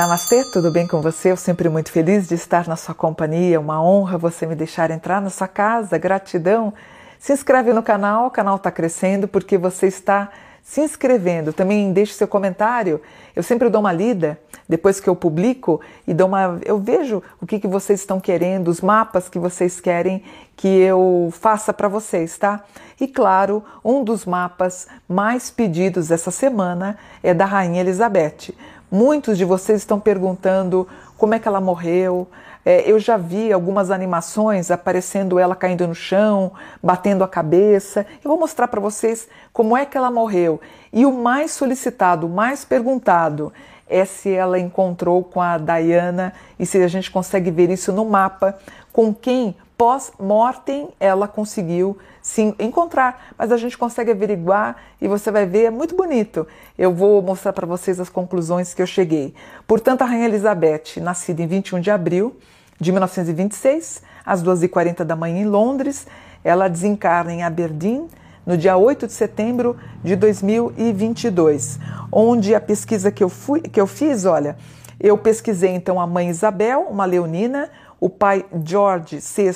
Namastê, tudo bem com você? Eu sempre muito feliz de estar na sua companhia. Uma honra você me deixar entrar na sua casa. Gratidão. Se inscreve no canal, o canal está crescendo porque você está se inscrevendo. Também deixe seu comentário. Eu sempre dou uma lida depois que eu publico e dou uma, eu vejo o que, que vocês estão querendo, os mapas que vocês querem que eu faça para vocês, tá? E claro, um dos mapas mais pedidos essa semana é da Rainha Elizabeth. Muitos de vocês estão perguntando como é que ela morreu. É, eu já vi algumas animações aparecendo ela caindo no chão, batendo a cabeça. Eu vou mostrar para vocês como é que ela morreu. E o mais solicitado, o mais perguntado é se ela encontrou com a Diana e se a gente consegue ver isso no mapa, com quem pós-mortem ela conseguiu se encontrar, mas a gente consegue averiguar e você vai ver, é muito bonito. Eu vou mostrar para vocês as conclusões que eu cheguei. Portanto, a Rainha Elizabeth, nascida em 21 de abril de 1926, às 2h40 da manhã em Londres, ela desencarna em Aberdeen no dia 8 de setembro de 2022, onde a pesquisa que eu, fui, que eu fiz, olha, eu pesquisei então a mãe Isabel, uma leonina, o pai George VI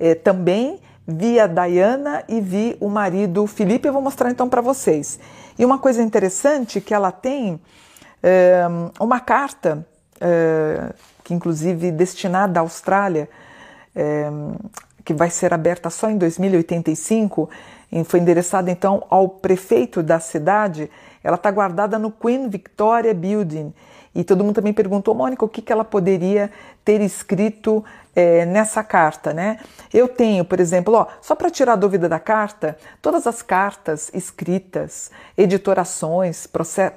eh, também, vi a Diana e vi o marido Felipe. Eu vou mostrar então para vocês. E uma coisa interessante que ela tem é, uma carta, é, que inclusive destinada à Austrália, que vai ser aberta só em 2085, e foi endereçada então ao prefeito da cidade. Ela está guardada no Queen Victoria Building e todo mundo também perguntou, Mônica, o que, que ela poderia ter escrito é, nessa carta, né? Eu tenho, por exemplo, ó, só para tirar a dúvida da carta, todas as cartas escritas, editorações,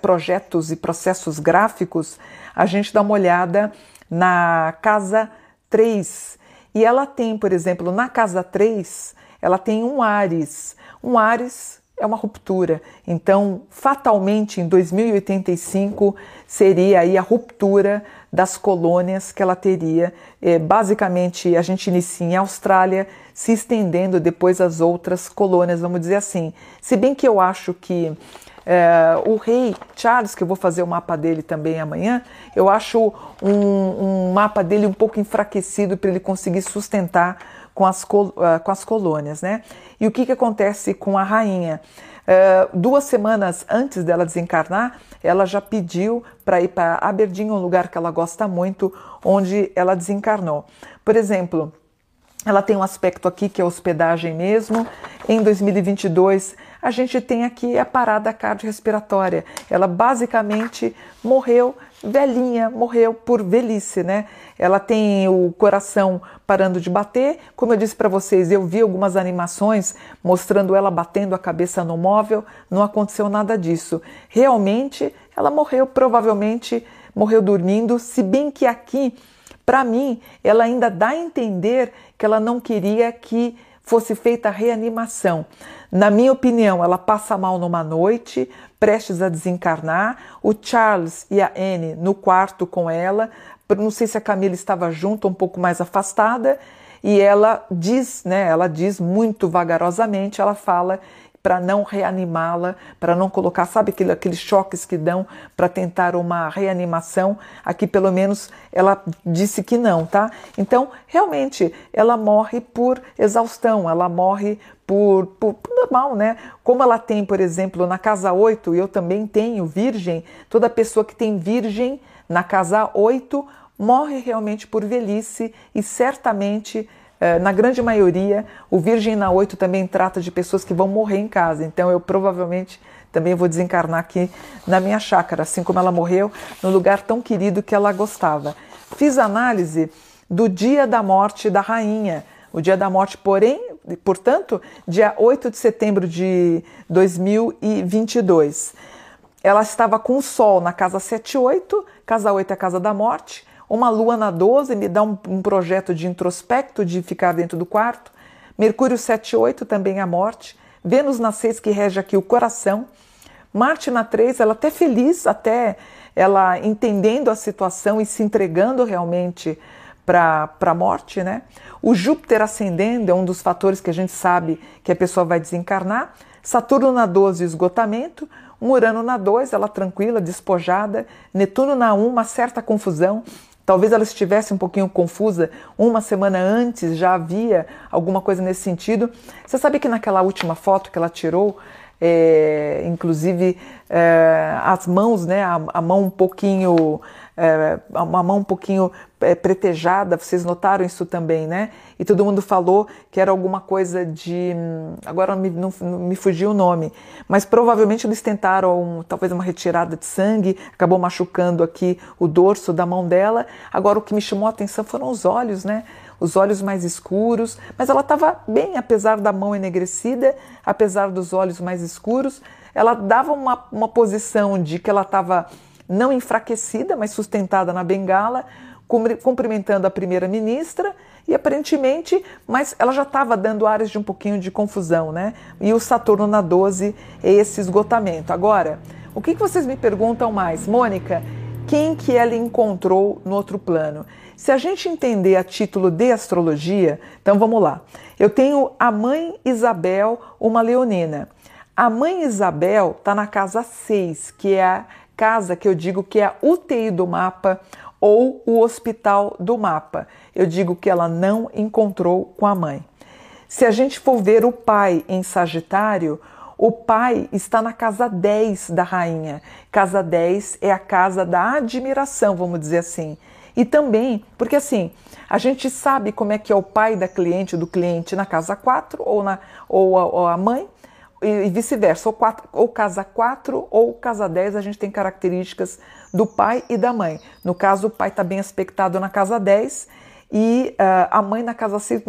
projetos e processos gráficos, a gente dá uma olhada na casa 3. E ela tem, por exemplo, na casa 3, ela tem um Ares. Um Ares é uma ruptura. Então, fatalmente, em 2085 seria aí a ruptura das colônias que ela teria. É, basicamente, a gente inicia em Austrália, se estendendo depois às outras colônias, vamos dizer assim. Se bem que eu acho que é, o rei Charles, que eu vou fazer o mapa dele também amanhã, eu acho um, um mapa dele um pouco enfraquecido para ele conseguir sustentar com as, col uh, com as colônias, né? E o que, que acontece com a rainha? Uh, duas semanas antes dela desencarnar, ela já pediu para ir para Aberdeen, um lugar que ela gosta muito, onde ela desencarnou. Por exemplo, ela tem um aspecto aqui que é hospedagem mesmo. Em 2022, a gente tem aqui a parada cardiorrespiratória. Ela basicamente morreu velhinha, morreu por velhice, né? Ela tem o coração parando de bater. Como eu disse para vocês, eu vi algumas animações mostrando ela batendo a cabeça no móvel, não aconteceu nada disso. Realmente, ela morreu, provavelmente morreu dormindo, se bem que aqui, para mim, ela ainda dá a entender que ela não queria que fosse feita a reanimação. Na minha opinião, ela passa mal numa noite, prestes a desencarnar, o Charles e a Anne no quarto com ela. Não sei se a Camila estava junto, um pouco mais afastada, e ela diz, né? Ela diz muito vagarosamente, ela fala para não reanimá-la, para não colocar, sabe, aquele, aqueles choques que dão para tentar uma reanimação. Aqui, pelo menos, ela disse que não, tá? Então, realmente, ela morre por exaustão, ela morre por, por, por, normal, né? Como ela tem, por exemplo, na casa 8, eu também tenho virgem, toda pessoa que tem virgem na casa 8 morre realmente por velhice e certamente na grande maioria, o Virgem na 8 também trata de pessoas que vão morrer em casa. Então eu provavelmente também vou desencarnar aqui na minha chácara, assim como ela morreu no lugar tão querido que ela gostava. Fiz análise do dia da morte da rainha. O dia da morte, porém, portanto, dia 8 de setembro de 2022. Ela estava com o Sol na casa 78, casa 8 é a casa da morte, uma lua na 12 me dá um, um projeto de introspecto, de ficar dentro do quarto. Mercúrio 7 8 também a morte. Vênus na 6 que rege aqui o coração. Marte na 3, ela até feliz, até ela entendendo a situação e se entregando realmente para a morte, né? O Júpiter ascendendo é um dos fatores que a gente sabe que a pessoa vai desencarnar. Saturno na 12, esgotamento. Um Urano na 2, ela tranquila, despojada. Netuno na 1, uma certa confusão. Talvez ela estivesse um pouquinho confusa. Uma semana antes já havia alguma coisa nesse sentido. Você sabe que naquela última foto que ela tirou, é, inclusive é, as mãos, né, a, a mão um pouquinho é, uma mão um pouquinho é, pretejada, vocês notaram isso também, né? E todo mundo falou que era alguma coisa de. Agora me, não me fugiu o nome, mas provavelmente eles tentaram um, talvez uma retirada de sangue, acabou machucando aqui o dorso da mão dela. Agora o que me chamou a atenção foram os olhos, né? Os olhos mais escuros, mas ela estava bem, apesar da mão enegrecida, apesar dos olhos mais escuros, ela dava uma, uma posição de que ela estava não enfraquecida, mas sustentada na bengala, cumprimentando a primeira-ministra e aparentemente, mas ela já estava dando áreas de um pouquinho de confusão, né? E o Saturno na 12 é esse esgotamento. Agora, o que, que vocês me perguntam mais? Mônica, quem que ela encontrou no outro plano? Se a gente entender a título de astrologia, então vamos lá. Eu tenho a mãe Isabel, uma leonina. A mãe Isabel está na casa 6, que é a casa que eu digo que é a UTI do mapa ou o hospital do mapa. Eu digo que ela não encontrou com a mãe. Se a gente for ver o pai em Sagitário, o pai está na casa 10 da rainha. Casa 10 é a casa da admiração, vamos dizer assim. E também, porque assim, a gente sabe como é que é o pai da cliente, do cliente na casa 4 ou, na, ou, a, ou a mãe, e vice-versa, ou, ou casa 4 ou casa 10, a gente tem características do pai e da mãe. No caso, o pai está bem aspectado na casa 10 e uh, a mãe na casa 6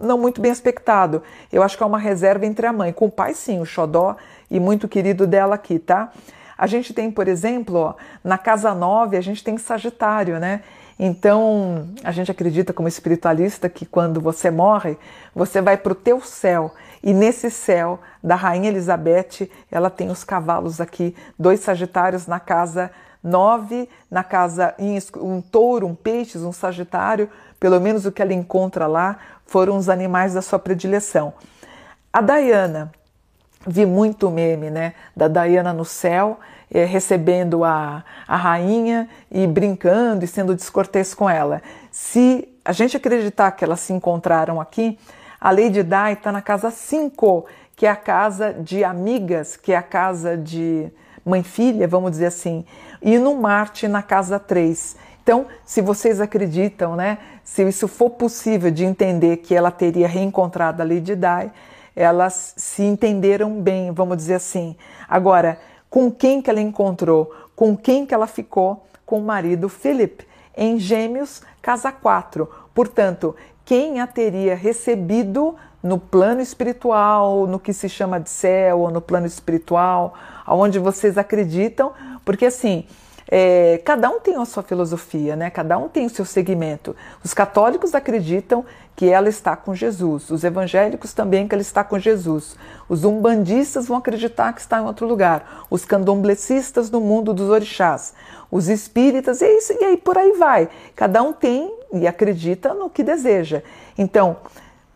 não muito bem aspectado. Eu acho que é uma reserva entre a mãe. Com o pai, sim, o xodó e muito querido dela aqui, tá? A gente tem, por exemplo, ó, na casa 9, a gente tem Sagitário, né? Então, a gente acredita como espiritualista que quando você morre, você vai para o teu céu. E nesse céu da Rainha Elizabeth, ela tem os cavalos aqui, dois sagitários na casa 9, na casa um touro, um peixe, um sagitário, pelo menos o que ela encontra lá foram os animais da sua predileção. A Diana, vi muito meme, né, da Diana no céu, é, recebendo a, a rainha e brincando e sendo descortês com ela. Se a gente acreditar que elas se encontraram aqui, a Lady Di está na casa 5, que é a casa de amigas, que é a casa de mãe-filha, vamos dizer assim, e no Marte na casa 3. Então, se vocês acreditam, né, se isso for possível de entender que ela teria reencontrado a Lady Di, elas se entenderam bem, vamos dizer assim. Agora, com quem que ela encontrou? Com quem que ela ficou? Com o marido Philip, em Gêmeos, casa 4. Portanto, quem a teria recebido no plano espiritual, no que se chama de céu, ou no plano espiritual, aonde vocês acreditam, porque assim, é, cada um tem a sua filosofia, né? cada um tem o seu segmento. Os católicos acreditam que ela está com Jesus, os evangélicos também que ela está com Jesus, os umbandistas vão acreditar que está em outro lugar, os candomblecistas no mundo dos orixás, os espíritas, e, isso, e aí por aí vai. Cada um tem e acredita no que deseja. Então,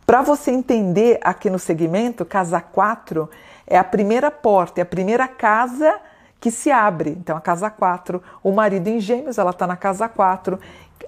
para você entender aqui no segmento, casa 4 é a primeira porta, é a primeira casa que se abre. Então, a casa 4, o marido em gêmeos, ela está na casa 4.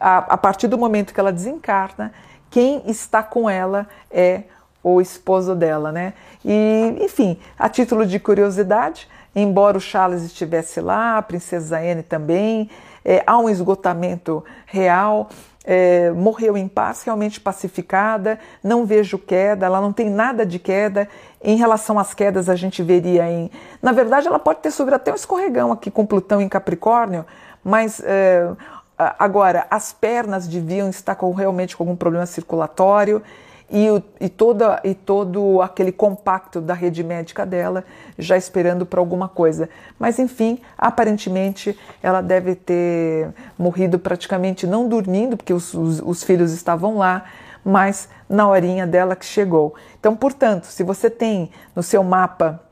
A, a partir do momento que ela desencarna, quem está com ela é o esposo dela, né? E, enfim, a título de curiosidade, embora o Charles estivesse lá, a princesa Anne também, é, há um esgotamento real, é, morreu em paz, realmente pacificada, não vejo queda, ela não tem nada de queda. Em relação às quedas, a gente veria em. Na verdade, ela pode ter sofrido até um escorregão aqui com Plutão em Capricórnio, mas é, agora as pernas deviam estar com, realmente com algum problema circulatório e, o, e, toda, e todo aquele compacto da rede médica dela já esperando para alguma coisa. Mas enfim, aparentemente ela deve ter morrido praticamente não dormindo, porque os, os, os filhos estavam lá, mas na horinha dela que chegou. Então, portanto, se você tem no seu mapa,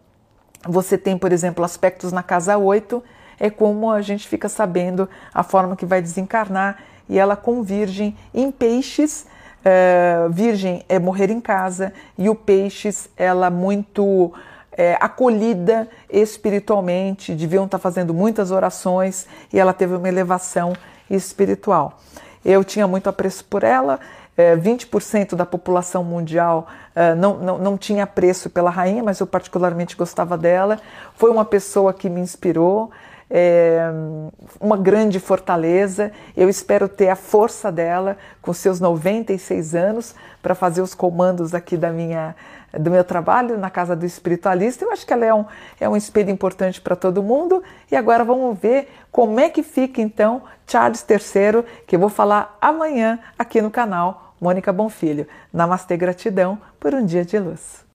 você tem, por exemplo, aspectos na casa 8, é como a gente fica sabendo a forma que vai desencarnar e ela com virgem em peixes Uh, virgem é morrer em casa e o peixes ela muito é, acolhida espiritualmente, deviam estar fazendo muitas orações e ela teve uma elevação espiritual. Eu tinha muito apreço por ela, 20% é, da população mundial é, não, não, não tinha apreço pela rainha, mas eu particularmente gostava dela. Foi uma pessoa que me inspirou, é, uma grande fortaleza. Eu espero ter a força dela com seus 96 anos para fazer os comandos aqui da minha, do meu trabalho na Casa do Espiritualista. Eu acho que ela é um, é um espelho importante para todo mundo. E agora vamos ver como é que fica então Charles III, que eu vou falar amanhã aqui no canal Mônica Bonfilho. Namastê, gratidão por um dia de luz.